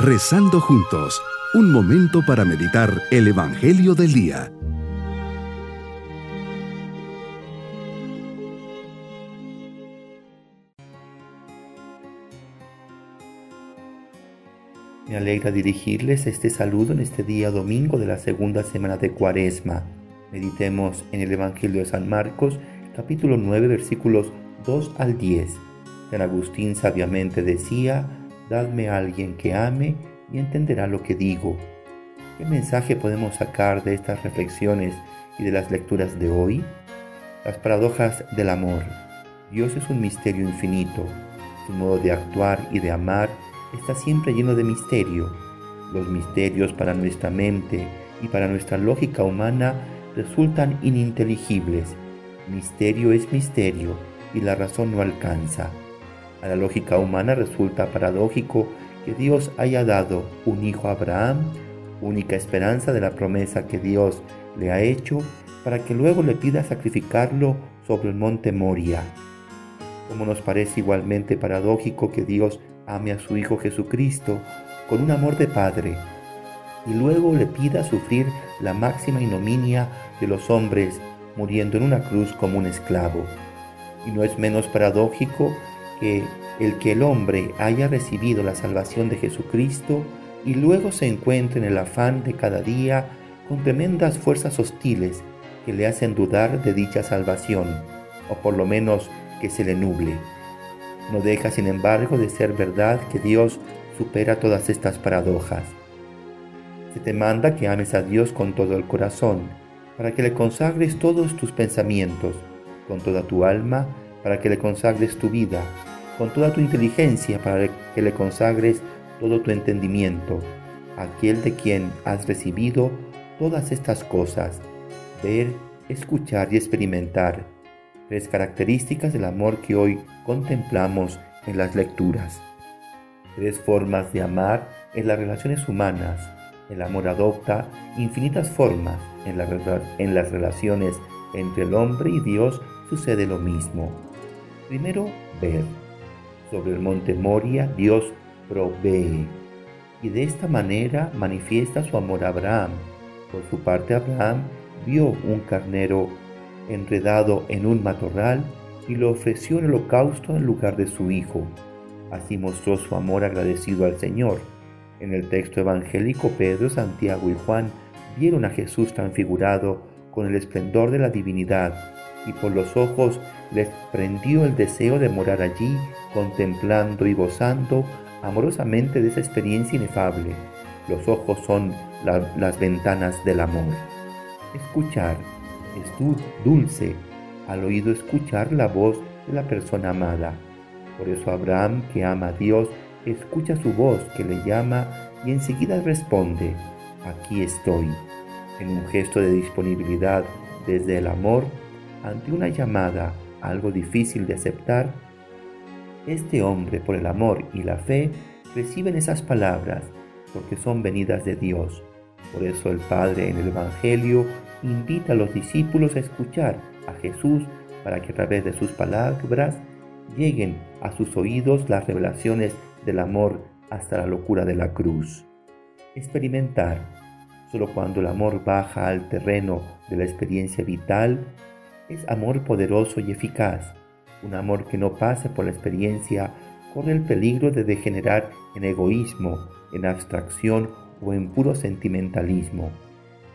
Rezando juntos, un momento para meditar el Evangelio del Día. Me alegra dirigirles este saludo en este día domingo de la segunda semana de Cuaresma. Meditemos en el Evangelio de San Marcos, capítulo 9, versículos 2 al 10. San Agustín sabiamente decía, Dadme a alguien que ame y entenderá lo que digo. ¿Qué mensaje podemos sacar de estas reflexiones y de las lecturas de hoy? Las paradojas del amor. Dios es un misterio infinito. Su modo de actuar y de amar está siempre lleno de misterio. Los misterios para nuestra mente y para nuestra lógica humana resultan ininteligibles. Misterio es misterio y la razón no alcanza. A la lógica humana resulta paradójico que Dios haya dado un hijo a Abraham, única esperanza de la promesa que Dios le ha hecho, para que luego le pida sacrificarlo sobre el monte Moria. Como nos parece igualmente paradójico que Dios ame a su Hijo Jesucristo con un amor de Padre y luego le pida sufrir la máxima ignominia de los hombres muriendo en una cruz como un esclavo. Y no es menos paradójico que el que el hombre haya recibido la salvación de Jesucristo y luego se encuentre en el afán de cada día con tremendas fuerzas hostiles que le hacen dudar de dicha salvación, o por lo menos que se le nuble. No deja, sin embargo, de ser verdad que Dios supera todas estas paradojas. Se te manda que ames a Dios con todo el corazón, para que le consagres todos tus pensamientos, con toda tu alma, para que le consagres tu vida, con toda tu inteligencia para que le consagres todo tu entendimiento, aquel de quien has recibido todas estas cosas, ver, escuchar y experimentar, tres características del amor que hoy contemplamos en las lecturas. Tres formas de amar en las relaciones humanas. El amor adopta infinitas formas. En, en las relaciones entre el hombre y Dios sucede lo mismo. Primero, ver. Sobre el monte Moria Dios provee y de esta manera manifiesta su amor a Abraham. Por su parte Abraham vio un carnero enredado en un matorral y lo ofreció en holocausto en lugar de su hijo. Así mostró su amor agradecido al Señor. En el texto evangélico Pedro, Santiago y Juan vieron a Jesús transfigurado con el esplendor de la divinidad y por los ojos les prendió el deseo de morar allí, contemplando y gozando amorosamente de esa experiencia inefable. Los ojos son las ventanas del amor. Escuchar es dulce, al oído escuchar la voz de la persona amada. Por eso Abraham, que ama a Dios, escucha su voz que le llama y enseguida responde, aquí estoy. En un gesto de disponibilidad desde el amor, ante una llamada algo difícil de aceptar, este hombre por el amor y la fe reciben esas palabras porque son venidas de Dios. Por eso el Padre en el Evangelio invita a los discípulos a escuchar a Jesús para que a través de sus palabras lleguen a sus oídos las revelaciones del amor hasta la locura de la cruz. Experimentar. Solo cuando el amor baja al terreno de la experiencia vital, es amor poderoso y eficaz. Un amor que no pase por la experiencia corre el peligro de degenerar en egoísmo, en abstracción o en puro sentimentalismo.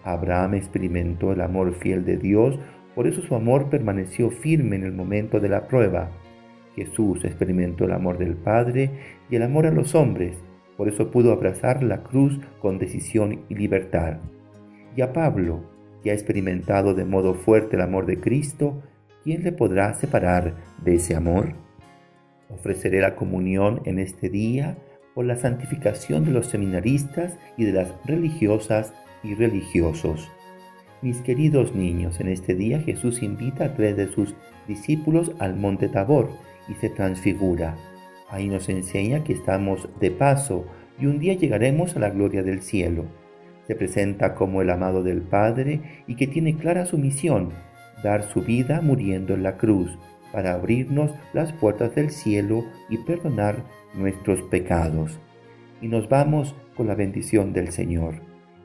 Abraham experimentó el amor fiel de Dios, por eso su amor permaneció firme en el momento de la prueba. Jesús experimentó el amor del Padre y el amor a los hombres, por eso pudo abrazar la cruz con decisión y libertad. Y a Pablo, que ha experimentado de modo fuerte el amor de Cristo, ¿quién le podrá separar de ese amor? Ofreceré la comunión en este día por la santificación de los seminaristas y de las religiosas y religiosos. Mis queridos niños, en este día Jesús invita a tres de sus discípulos al monte Tabor y se transfigura. Ahí nos enseña que estamos de paso y un día llegaremos a la gloria del cielo se presenta como el amado del Padre y que tiene clara su misión, dar su vida muriendo en la cruz, para abrirnos las puertas del cielo y perdonar nuestros pecados. Y nos vamos con la bendición del Señor.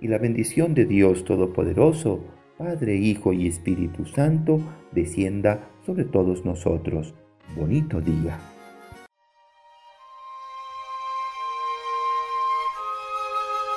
Y la bendición de Dios Todopoderoso, Padre, Hijo y Espíritu Santo, descienda sobre todos nosotros. Bonito día.